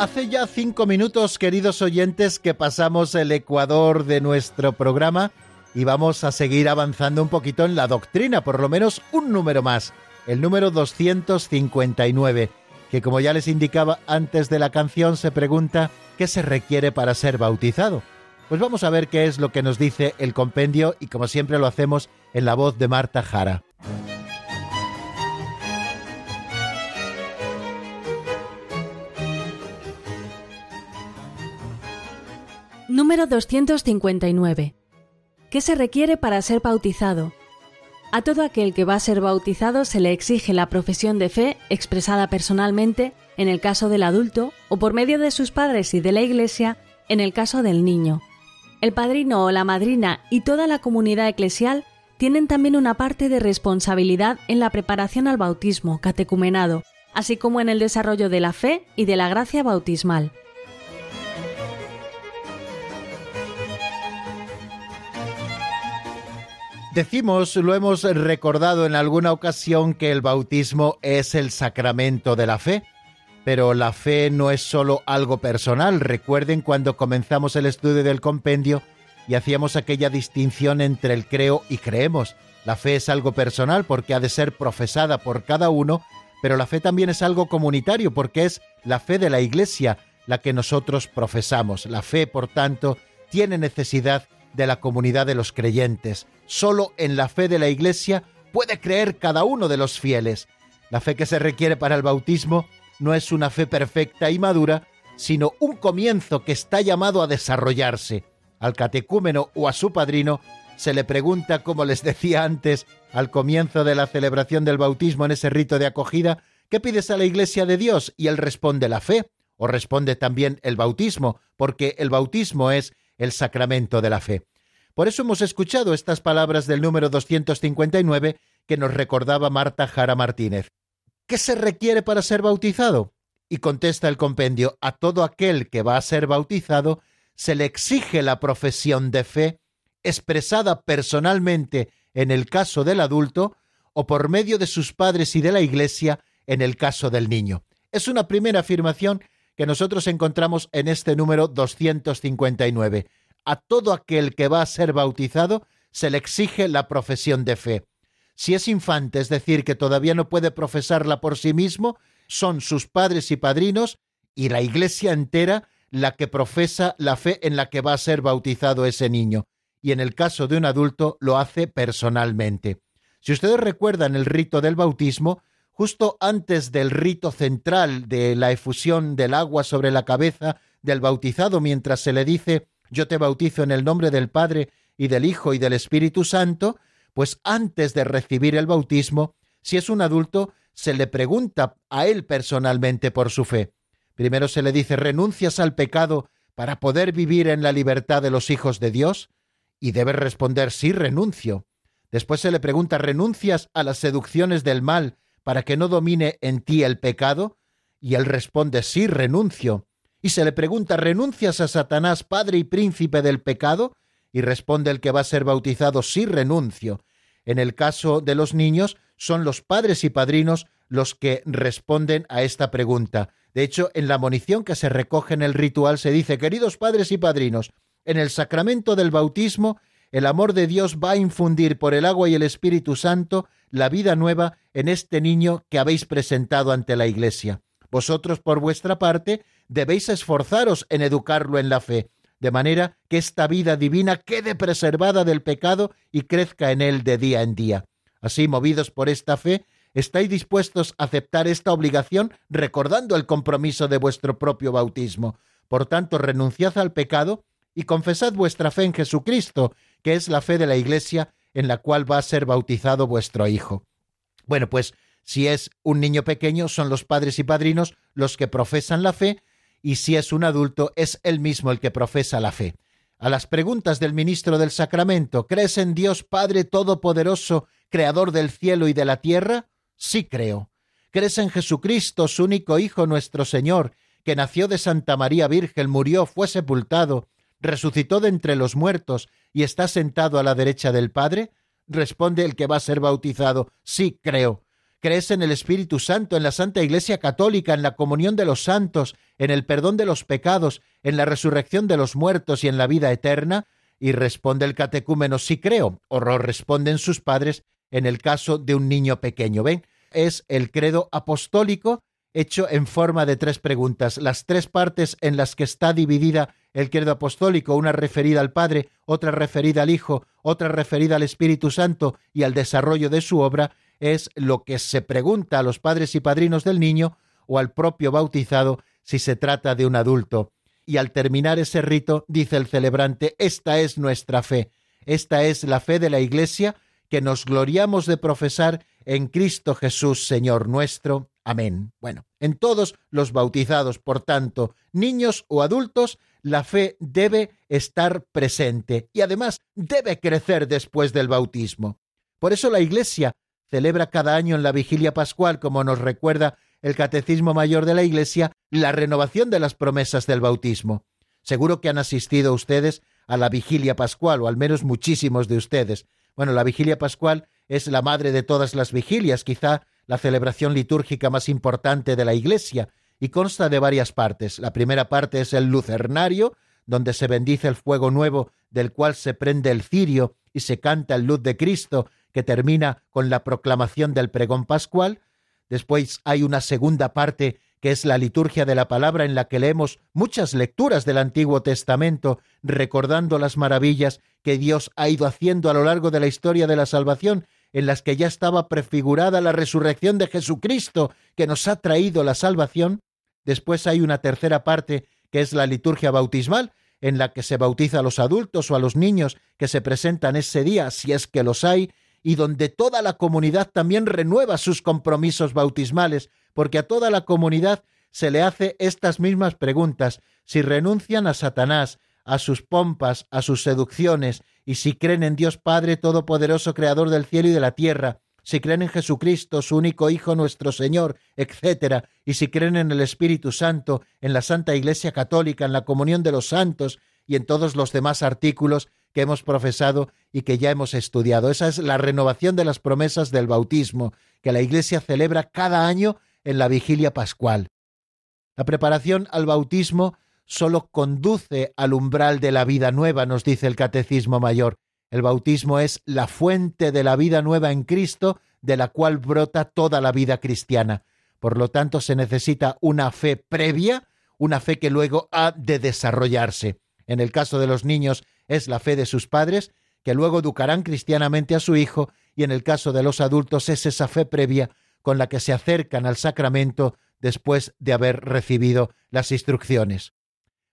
Speaker 1: Hace ya cinco minutos, queridos oyentes, que pasamos el ecuador de nuestro programa y vamos a seguir avanzando un poquito en la doctrina, por lo menos un número más, el número 259, que como ya les indicaba antes de la canción, se pregunta qué se requiere para ser bautizado. Pues vamos a ver qué es lo que nos dice el compendio y como siempre lo hacemos en la voz de Marta Jara.
Speaker 5: Número 259. ¿Qué se requiere para ser bautizado? A todo aquel que va a ser bautizado se le exige la profesión de fe expresada personalmente en el caso del adulto o por medio de sus padres y de la Iglesia en el caso del niño. El padrino o la madrina y toda la comunidad eclesial tienen también una parte de responsabilidad en la preparación al bautismo catecumenado, así como en el desarrollo de la fe y de la gracia bautismal.
Speaker 1: Decimos, lo hemos recordado en alguna ocasión, que el bautismo es el sacramento de la fe, pero la fe no es solo algo personal. Recuerden cuando comenzamos el estudio del compendio y hacíamos aquella distinción entre el creo y creemos. La fe es algo personal porque ha de ser profesada por cada uno, pero la fe también es algo comunitario porque es la fe de la Iglesia la que nosotros profesamos. La fe, por tanto, tiene necesidad de la comunidad de los creyentes. Solo en la fe de la Iglesia puede creer cada uno de los fieles. La fe que se requiere para el bautismo no es una fe perfecta y madura, sino un comienzo que está llamado a desarrollarse. Al catecúmeno o a su padrino se le pregunta, como les decía antes, al comienzo de la celebración del bautismo en ese rito de acogida, ¿qué pides a la Iglesia de Dios? Y él responde la fe, o responde también el bautismo, porque el bautismo es el sacramento de la fe. Por eso hemos escuchado estas palabras del número 259 que nos recordaba Marta Jara Martínez. ¿Qué se requiere para ser bautizado? Y contesta el compendio, a todo aquel que va a ser bautizado se le exige la profesión de fe expresada personalmente en el caso del adulto o por medio de sus padres y de la Iglesia en el caso del niño. Es una primera afirmación que nosotros encontramos en este número 259. A todo aquel que va a ser bautizado se le exige la profesión de fe. Si es infante, es decir, que todavía no puede profesarla por sí mismo, son sus padres y padrinos y la iglesia entera la que profesa la fe en la que va a ser bautizado ese niño, y en el caso de un adulto lo hace personalmente. Si ustedes recuerdan el rito del bautismo, justo antes del rito central de la efusión del agua sobre la cabeza del bautizado, mientras se le dice yo te bautizo en el nombre del Padre y del Hijo y del Espíritu Santo, pues antes de recibir el bautismo, si es un adulto, se le pregunta a él personalmente por su fe. Primero se le dice, ¿renuncias al pecado para poder vivir en la libertad de los hijos de Dios? Y debe responder, sí, renuncio. Después se le pregunta, ¿renuncias a las seducciones del mal para que no domine en ti el pecado? Y él responde, sí, renuncio. Y se le pregunta, ¿renuncias a Satanás, padre y príncipe del pecado? Y responde el que va a ser bautizado, sí, renuncio. En el caso de los niños, son los padres y padrinos los que responden a esta pregunta. De hecho, en la munición que se recoge en el ritual se dice, queridos padres y padrinos, en el sacramento del bautismo el amor de Dios va a infundir por el agua y el Espíritu Santo la vida nueva en este niño que habéis presentado ante la Iglesia. Vosotros, por vuestra parte, debéis esforzaros en educarlo en la fe, de manera que esta vida divina quede preservada del pecado y crezca en él de día en día. Así, movidos por esta fe, estáis dispuestos a aceptar esta obligación recordando el compromiso de vuestro propio bautismo. Por tanto, renunciad al pecado y confesad vuestra fe en Jesucristo, que es la fe de la Iglesia en la cual va a ser bautizado vuestro Hijo. Bueno, pues Si es un niño pequeño, son los padres y padrinos los que profesan la fe, y si es un adulto, es él mismo el que profesa la fe. A las preguntas del ministro del Sacramento, ¿crees en Dios Padre Todopoderoso, Creador del cielo y de la tierra? Sí creo. ¿Crees en Jesucristo, su único Hijo, nuestro Señor, que nació de Santa María Virgen, murió, fue sepultado, resucitó de entre los muertos y está sentado a la derecha del Padre? Responde el que va a ser bautizado, sí creo. ¿Crees en el Espíritu Santo, en la Santa Iglesia Católica, en la comunión de los santos, en el perdón de los pecados, en la resurrección de los muertos y en la vida eterna? Y responde el catecúmeno, sí creo. Horror responden sus padres en el caso de un niño pequeño. ¿Ven? Es el credo apostólico hecho en forma de tres preguntas. Las tres partes en las que está dividida el credo apostólico, una referida al Padre, otra referida al Hijo, otra referida al Espíritu Santo y al desarrollo de su obra, es lo que se pregunta a los padres y padrinos del niño o al propio bautizado si se trata de un adulto. Y al terminar ese rito, dice el celebrante, esta es nuestra fe, esta es la fe de la Iglesia que nos gloriamos de profesar en Cristo Jesús, Señor nuestro. Amén. Bueno, en todos los bautizados, por tanto, niños o adultos, la fe debe estar presente y además debe crecer después del bautismo. Por eso la Iglesia celebra cada año en la vigilia pascual, como nos recuerda el Catecismo Mayor de la Iglesia, la renovación de las promesas del bautismo. Seguro que han asistido ustedes a la vigilia pascual, o al menos muchísimos de ustedes. Bueno, la vigilia pascual es la madre de todas las vigilias, quizá la celebración litúrgica más importante de la Iglesia, y consta de varias partes. La primera parte es el lucernario, donde se bendice el fuego nuevo del cual se prende el cirio y se canta el luz de Cristo, que termina con la proclamación del pregón pascual. Después hay una segunda parte que es la liturgia de la palabra en la que leemos muchas lecturas del Antiguo Testamento, recordando las maravillas que Dios ha ido haciendo a lo largo de la historia de la salvación, en las que ya estaba prefigurada la resurrección de Jesucristo, que nos ha traído la salvación. Después hay una tercera parte, que es la liturgia bautismal, en la que se bautiza a los adultos o a los niños que se presentan ese día, si es que los hay, y donde toda la comunidad también renueva sus compromisos bautismales, porque a toda la comunidad se le hace estas mismas preguntas, si renuncian a Satanás, a sus pompas, a sus seducciones, y si creen en Dios Padre Todopoderoso, Creador del cielo y de la tierra, si creen en Jesucristo, su único Hijo nuestro Señor, etc., y si creen en el Espíritu Santo, en la Santa Iglesia Católica, en la comunión de los santos y en todos los demás artículos que hemos profesado y que ya hemos estudiado. Esa es la renovación de las promesas del bautismo, que la Iglesia celebra cada año en la vigilia pascual. La preparación al bautismo solo conduce al umbral de la vida nueva, nos dice el Catecismo Mayor. El bautismo es la fuente de la vida nueva en Cristo, de la cual brota toda la vida cristiana. Por lo tanto, se necesita una fe previa, una fe que luego ha de desarrollarse. En el caso de los niños es la fe de sus padres, que luego educarán cristianamente a su hijo, y en el caso de los adultos es esa fe previa con la que se acercan al sacramento después de haber recibido las instrucciones.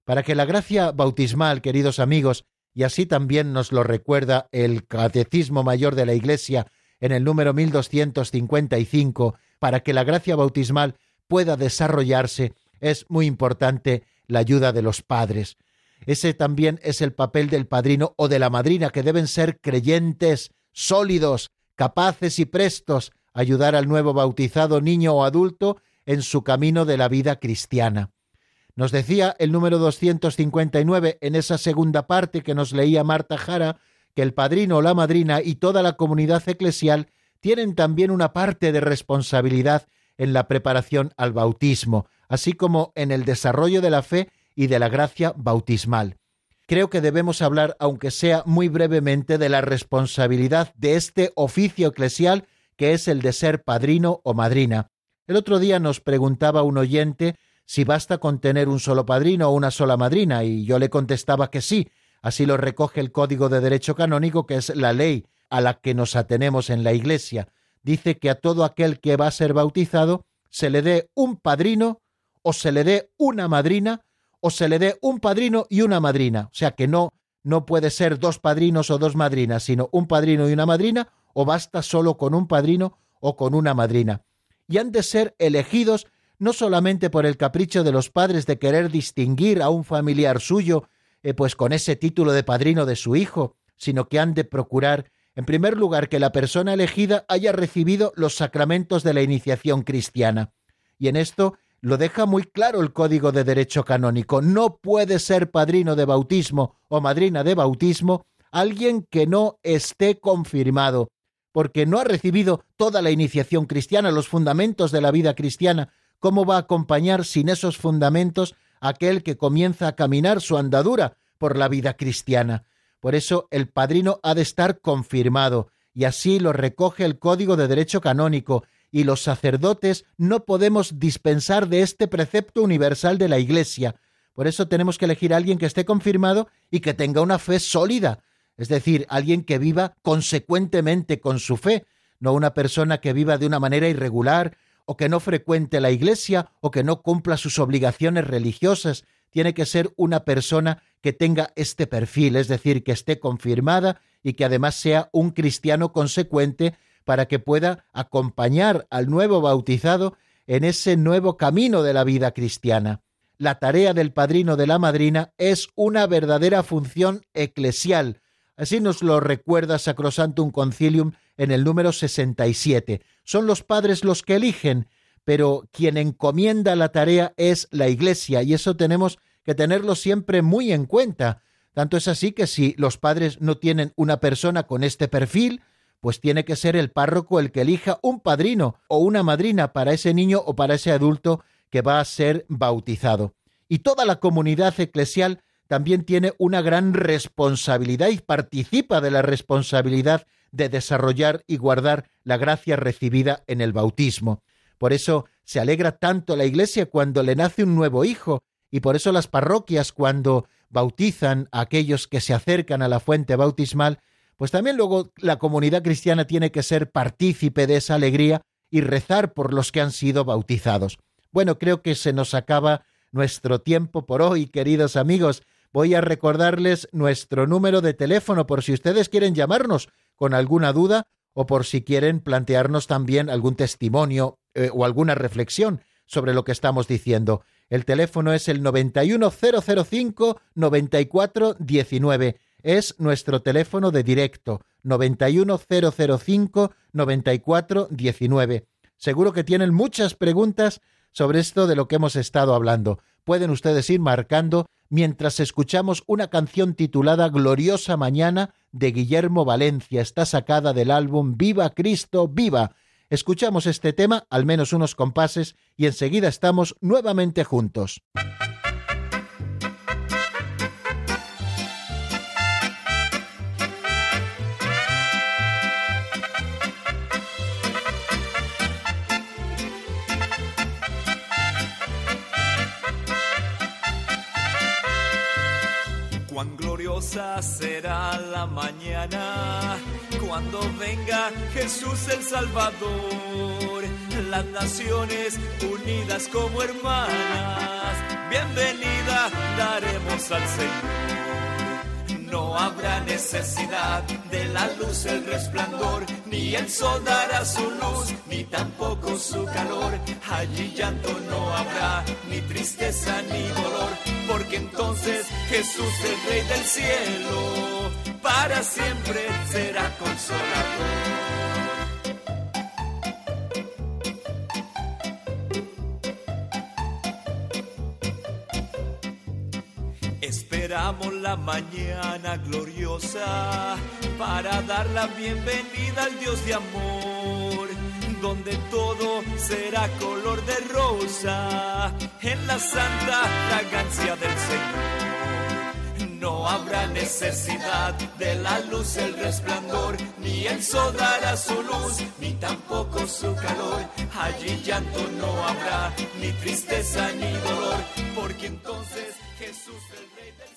Speaker 1: Para que la gracia bautismal, queridos amigos, y así también nos lo recuerda el Catecismo Mayor de la Iglesia en el número 1255, para que la gracia bautismal pueda desarrollarse, es muy importante la ayuda de los padres. Ese también es el papel del padrino o de la madrina, que deben ser creyentes, sólidos, capaces y prestos a ayudar al nuevo bautizado niño o adulto en su camino de la vida cristiana. Nos decía el número 259 en esa segunda parte que nos leía Marta Jara que el padrino o la madrina y toda la comunidad eclesial tienen también una parte de responsabilidad en la preparación al bautismo, así como en el desarrollo de la fe y de la gracia bautismal. Creo que debemos hablar, aunque sea muy brevemente, de la responsabilidad de este oficio eclesial que es el de ser padrino o madrina. El otro día nos preguntaba un oyente si basta con tener un solo padrino o una sola madrina, y yo le contestaba que sí, así lo recoge el Código de Derecho Canónico, que es la ley a la que nos atenemos en la Iglesia. Dice que a todo aquel que va a ser bautizado se le dé un padrino o se le dé una madrina o se le dé un padrino y una madrina. O sea que no, no puede ser dos padrinos o dos madrinas, sino un padrino y una madrina, o basta solo con un padrino o con una madrina. y han de ser elegidos no solamente por el capricho de los padres de querer distinguir a un familiar suyo, eh, pues con ese título de padrino de su hijo, sino que han de procurar, en primer lugar, que la persona elegida haya recibido los sacramentos de la iniciación cristiana. Y en esto lo deja muy claro el Código de Derecho Canónico. No puede ser padrino de bautismo o madrina de bautismo alguien que no esté confirmado, porque no ha recibido toda la iniciación cristiana, los fundamentos de la vida cristiana. ¿Cómo va a acompañar sin esos fundamentos aquel que comienza a caminar su andadura por la vida cristiana? Por eso el padrino ha de estar confirmado, y así lo recoge el Código de Derecho Canónico, y los sacerdotes no podemos dispensar de este precepto universal de la Iglesia. Por eso tenemos que elegir a alguien que esté confirmado y que tenga una fe sólida, es decir, alguien que viva consecuentemente con su fe, no una persona que viva de una manera irregular o que no frecuente la Iglesia o que no cumpla sus obligaciones religiosas. Tiene que ser una persona que tenga este perfil, es decir, que esté confirmada y que además sea un cristiano consecuente para que pueda acompañar al nuevo bautizado en ese nuevo camino de la vida cristiana. La tarea del padrino de la madrina es una verdadera función eclesial. Así nos lo recuerda Sacrosantum Concilium en el número 67. Son los padres los que eligen, pero quien encomienda la tarea es la Iglesia, y eso tenemos que tenerlo siempre muy en cuenta. Tanto es así que si los padres no tienen una persona con este perfil, pues tiene que ser el párroco el que elija un padrino o una madrina para ese niño o para ese adulto que va a ser bautizado. Y toda la comunidad eclesial también tiene una gran responsabilidad y participa de la responsabilidad de desarrollar y guardar la gracia recibida en el bautismo. Por eso se alegra tanto la Iglesia cuando le nace un nuevo hijo, y por eso las parroquias cuando bautizan a aquellos que se acercan a la fuente bautismal pues también luego la comunidad cristiana tiene que ser partícipe de esa alegría y rezar por los que han sido bautizados. Bueno, creo que se nos acaba nuestro tiempo por hoy, queridos amigos. Voy a recordarles nuestro número de teléfono por si ustedes quieren llamarnos con alguna duda o por si quieren plantearnos también algún testimonio eh, o alguna reflexión sobre lo que estamos diciendo. El teléfono es el 91005 9419 es nuestro teléfono de directo 91005 9419. Seguro que tienen muchas preguntas sobre esto de lo que hemos estado hablando. Pueden ustedes ir marcando mientras escuchamos una canción titulada Gloriosa Mañana de Guillermo Valencia. Está sacada del álbum Viva Cristo, Viva. Escuchamos este tema, al menos unos compases, y enseguida estamos nuevamente juntos.
Speaker 6: Será la mañana cuando venga Jesús el Salvador. Las naciones unidas como hermanas, bienvenida daremos al Señor. No habrá necesidad de la luz, el resplandor, ni el sol dará su luz, ni tampoco su calor. Allí llanto no habrá, ni tristeza ni dolor, porque entonces Jesús el Rey del cielo, para siempre será consolador. Esperamos la mañana gloriosa para dar la bienvenida al Dios de amor, donde todo será color de rosa en la santa fragancia del Señor. No habrá necesidad de la luz, el resplandor, ni el sol dará su luz, ni tampoco su calor. Allí llanto no habrá, ni tristeza ni dolor, porque entonces Jesús el Rey del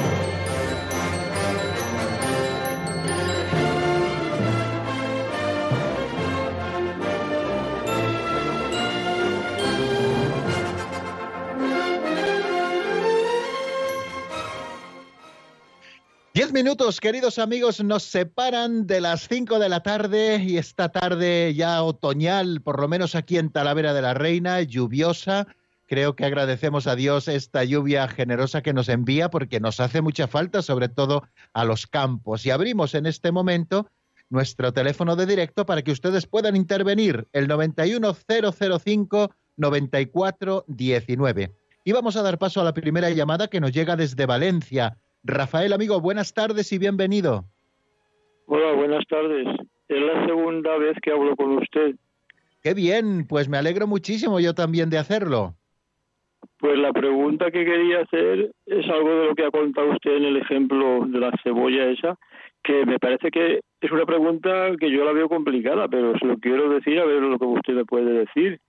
Speaker 1: Diez minutos, queridos amigos, nos separan de las cinco de la tarde y esta tarde ya otoñal, por lo menos aquí en Talavera de la Reina, lluviosa. Creo que agradecemos a Dios esta lluvia generosa que nos envía porque nos hace mucha falta, sobre todo a los campos. Y abrimos en este momento nuestro teléfono de directo para que ustedes puedan intervenir, el 91005-9419. Y vamos a dar paso a la primera llamada que nos llega desde Valencia. Rafael, amigo, buenas tardes y bienvenido.
Speaker 7: Hola, buenas tardes. Es la segunda vez que hablo con usted.
Speaker 1: Qué bien, pues me alegro muchísimo yo también de hacerlo.
Speaker 7: Pues la pregunta que quería hacer es algo de lo que ha contado usted en el ejemplo de la cebolla esa, que me parece que es una pregunta que yo la veo complicada, pero se lo quiero decir a ver lo que usted me puede decir.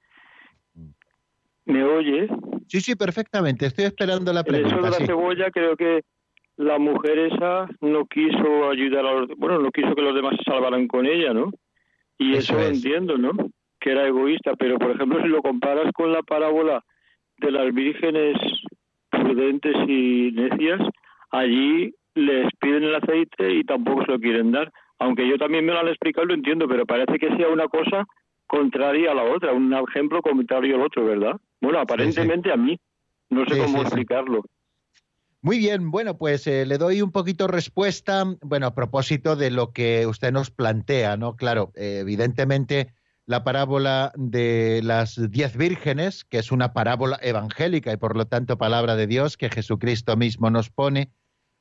Speaker 7: ¿Me oye?
Speaker 1: Sí, sí, perfectamente. Estoy esperando la pregunta.
Speaker 7: Eso de la cebolla creo que la mujer esa no quiso ayudar a los, bueno, no quiso que los demás se salvaran con ella, ¿no? Y eso, entiendo, ¿no? Que era egoísta, pero por ejemplo, si lo comparas con la parábola de las vírgenes prudentes y necias, allí les piden el aceite y tampoco se lo quieren dar. Aunque yo también me lo han explicado, lo entiendo, pero parece que sea una cosa contraria a la otra, un ejemplo contrario al otro, ¿verdad? Bueno, aparentemente a mí. No sé cómo explicarlo.
Speaker 1: Muy bien, bueno, pues eh, le doy un poquito respuesta, bueno, a propósito de lo que usted nos plantea, ¿no? Claro, eh, evidentemente la parábola de las diez vírgenes, que es una parábola evangélica y por lo tanto palabra de Dios que Jesucristo mismo nos pone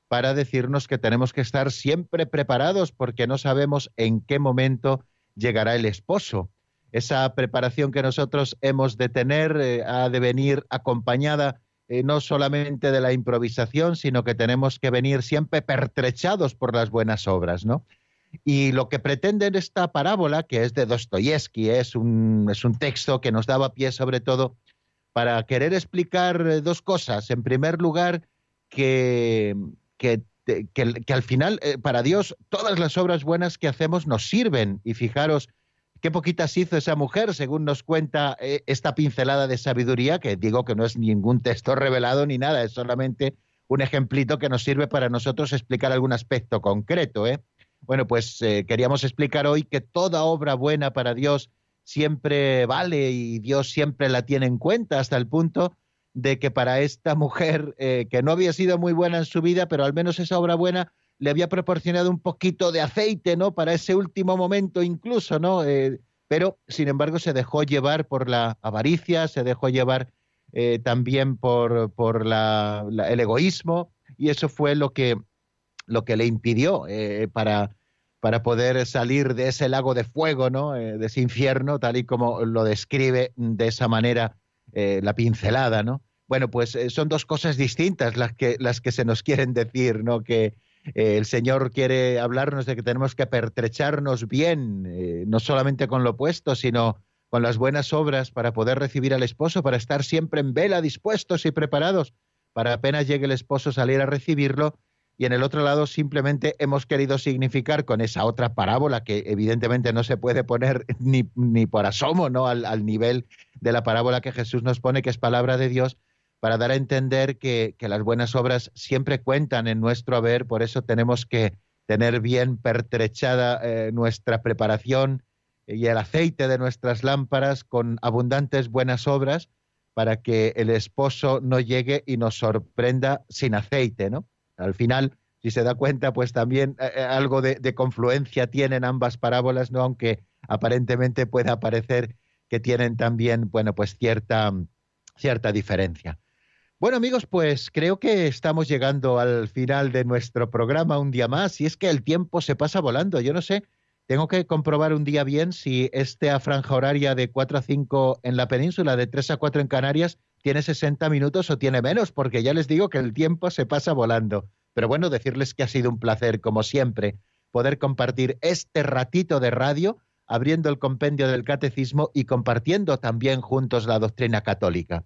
Speaker 1: para decirnos que tenemos que estar siempre preparados porque no sabemos en qué momento llegará el esposo. Esa preparación que nosotros hemos de tener eh, ha de venir acompañada eh, no solamente de la improvisación, sino que tenemos que venir siempre pertrechados por las buenas obras, ¿no? Y lo que pretende en esta parábola, que es de Dostoyevsky, es un, es un texto que nos daba pie sobre todo para querer explicar eh, dos cosas. En primer lugar, que, que, que, al final, eh, para Dios, todas las obras buenas que hacemos nos sirven. Y fijaros, Qué poquitas hizo esa mujer, según nos cuenta eh, esta pincelada de sabiduría, que digo que no es ningún texto revelado ni nada, es solamente un ejemplito que nos sirve para nosotros explicar algún aspecto concreto. ¿eh? Bueno, pues eh, queríamos explicar hoy que toda obra buena para Dios siempre vale y Dios siempre la tiene en cuenta hasta el punto de que para esta mujer, que no había sido muy buena en su vida, pero al menos esa obra buena le había proporcionado un poquito de aceite, ¿no? Para ese último momento incluso, ¿no? Eh, pero, sin embargo, se dejó llevar por la avaricia, se dejó llevar eh, también por, por la, el egoísmo, y eso fue lo que, lo que le impidió eh, para, para poder salir de ese lago de fuego, ¿no? de ese infierno, tal y como lo describe de esa manera la pincelada, ¿no? Bueno, pues son dos cosas distintas las que, las que se nos quieren decir, ¿no? Que, el Señor quiere hablarnos de que tenemos que pertrecharnos bien, eh, no solamente con lo puesto, sino con las buenas obras para poder recibir al esposo, para estar siempre en vela, dispuestos y preparados, para apenas llegue el esposo salir a recibirlo. Y en el otro lado simplemente hemos querido significar con esa otra parábola que evidentemente no se puede poner ni, ni por asomo ¿no? al, al nivel de la parábola que Jesús nos pone, que es palabra de Dios, para dar a entender que, las buenas obras siempre cuentan en nuestro haber, por eso tenemos que tener bien pertrechada eh, nuestra preparación y el aceite de nuestras lámparas con abundantes buenas obras para que el esposo no llegue y nos sorprenda sin aceite, ¿no? Al final, si se da cuenta, pues también eh, eh, algo de, de, confluencia tienen ambas parábolas, ¿no? Aunque aparentemente pueda parecer que tienen también, bueno, pues cierta, cierta diferencia. Bueno amigos, pues creo que estamos llegando al final de nuestro programa un día más y es que el tiempo se pasa volando. Yo no sé, tengo que comprobar un día bien si esta franja horaria de 4 a 5 en la península, de 3 a 4 en Canarias, tiene 60 minutos o tiene menos, porque ya les digo que el tiempo se pasa volando. Pero bueno, decirles que ha sido un placer, como siempre, poder compartir este ratito de radio, abriendo el compendio del catecismo y compartiendo también juntos la doctrina católica.